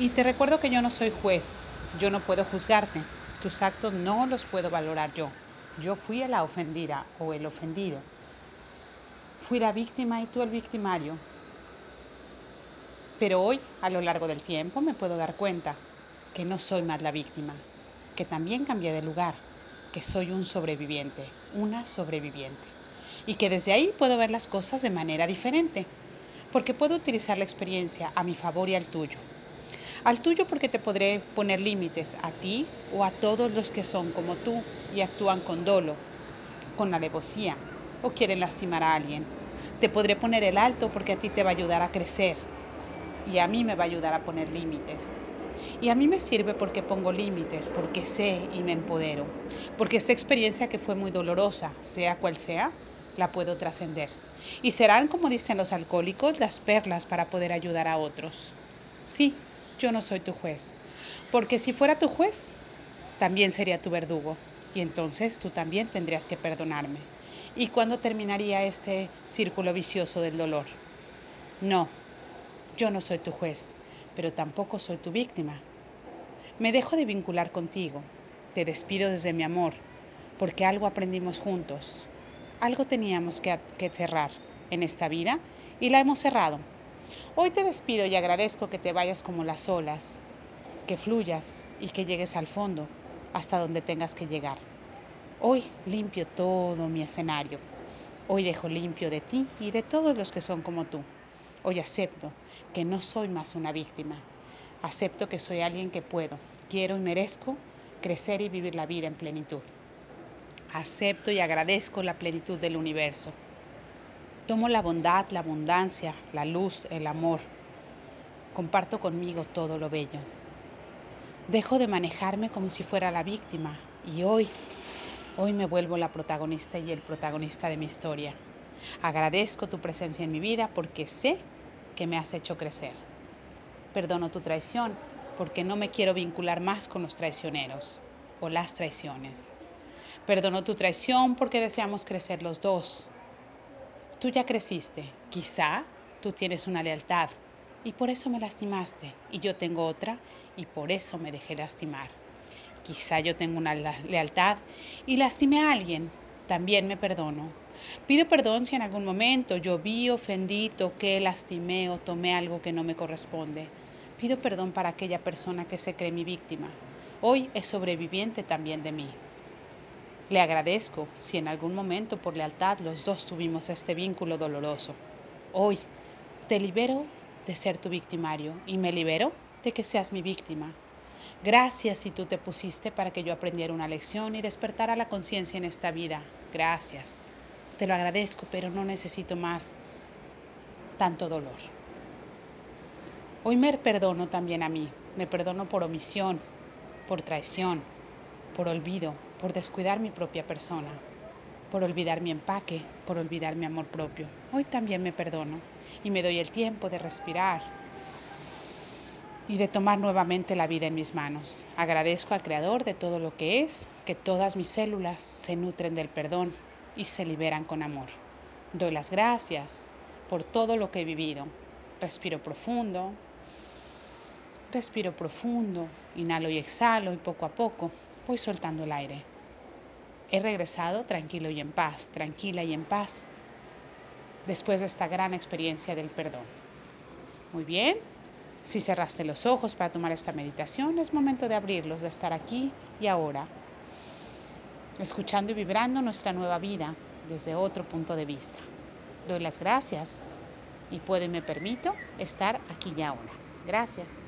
Y te recuerdo que yo no soy juez, yo no puedo juzgarte, tus actos no los puedo valorar yo. Yo fui la ofendida o el ofendido. Fui la víctima y tú el victimario. Pero hoy, a lo largo del tiempo, me puedo dar cuenta que no soy más la víctima, que también cambié de lugar, que soy un sobreviviente, una sobreviviente. Y que desde ahí puedo ver las cosas de manera diferente, porque puedo utilizar la experiencia a mi favor y al tuyo. Al tuyo porque te podré poner límites a ti o a todos los que son como tú y actúan con dolo, con alevosía o quieren lastimar a alguien. Te podré poner el alto porque a ti te va a ayudar a crecer y a mí me va a ayudar a poner límites. Y a mí me sirve porque pongo límites, porque sé y me empodero, porque esta experiencia que fue muy dolorosa, sea cual sea, la puedo trascender. Y serán, como dicen los alcohólicos, las perlas para poder ayudar a otros. Sí, yo no soy tu juez, porque si fuera tu juez, también sería tu verdugo, y entonces tú también tendrías que perdonarme. ¿Y cuándo terminaría este círculo vicioso del dolor? No, yo no soy tu juez, pero tampoco soy tu víctima. Me dejo de vincular contigo, te despido desde mi amor, porque algo aprendimos juntos, algo teníamos que, que cerrar en esta vida y la hemos cerrado. Hoy te despido y agradezco que te vayas como las olas, que fluyas y que llegues al fondo, hasta donde tengas que llegar. Hoy limpio todo mi escenario. Hoy dejo limpio de ti y de todos los que son como tú. Hoy acepto que no soy más una víctima. Acepto que soy alguien que puedo, quiero y merezco crecer y vivir la vida en plenitud. Acepto y agradezco la plenitud del universo. Tomo la bondad, la abundancia, la luz, el amor. Comparto conmigo todo lo bello. Dejo de manejarme como si fuera la víctima y hoy, hoy me vuelvo la protagonista y el protagonista de mi historia. Agradezco tu presencia en mi vida porque sé que me has hecho crecer. Perdono tu traición porque no me quiero vincular más con los traicioneros o las traiciones. Perdono tu traición porque deseamos crecer los dos Tú ya creciste, quizá tú tienes una lealtad y por eso me lastimaste y yo tengo otra y por eso me dejé lastimar. Quizá yo tengo una lealtad y lastimé a alguien, también me perdono. Pido perdón si en algún momento yo vi, ofendí, toqué, lastimé o tomé algo que no me corresponde. Pido perdón para aquella persona que se cree mi víctima. Hoy es sobreviviente también de mí. Le agradezco si en algún momento por lealtad los dos tuvimos este vínculo doloroso. Hoy te libero de ser tu victimario y me libero de que seas mi víctima. Gracias si tú te pusiste para que yo aprendiera una lección y despertara la conciencia en esta vida. Gracias. Te lo agradezco, pero no necesito más tanto dolor. Hoy me perdono también a mí. Me perdono por omisión, por traición, por olvido, por descuidar mi propia persona, por olvidar mi empaque, por olvidar mi amor propio. Hoy también me perdono y me doy el tiempo de respirar y de tomar nuevamente la vida en mis manos. Agradezco al Creador de todo lo que es, que todas mis células se nutren del perdón y se liberan con amor. Doy las gracias por todo lo que he vivido. Respiro profundo, respiro profundo, inhalo y exhalo y poco a poco voy soltando el aire. He regresado tranquilo y en paz, tranquila y en paz, después de esta gran experiencia del perdón. Muy bien, si cerraste los ojos para tomar esta meditación, es momento de abrirlos, de estar aquí y ahora, escuchando y vibrando nuestra nueva vida desde otro punto de vista. Doy las gracias y puedo y me permito estar aquí y ahora. Gracias.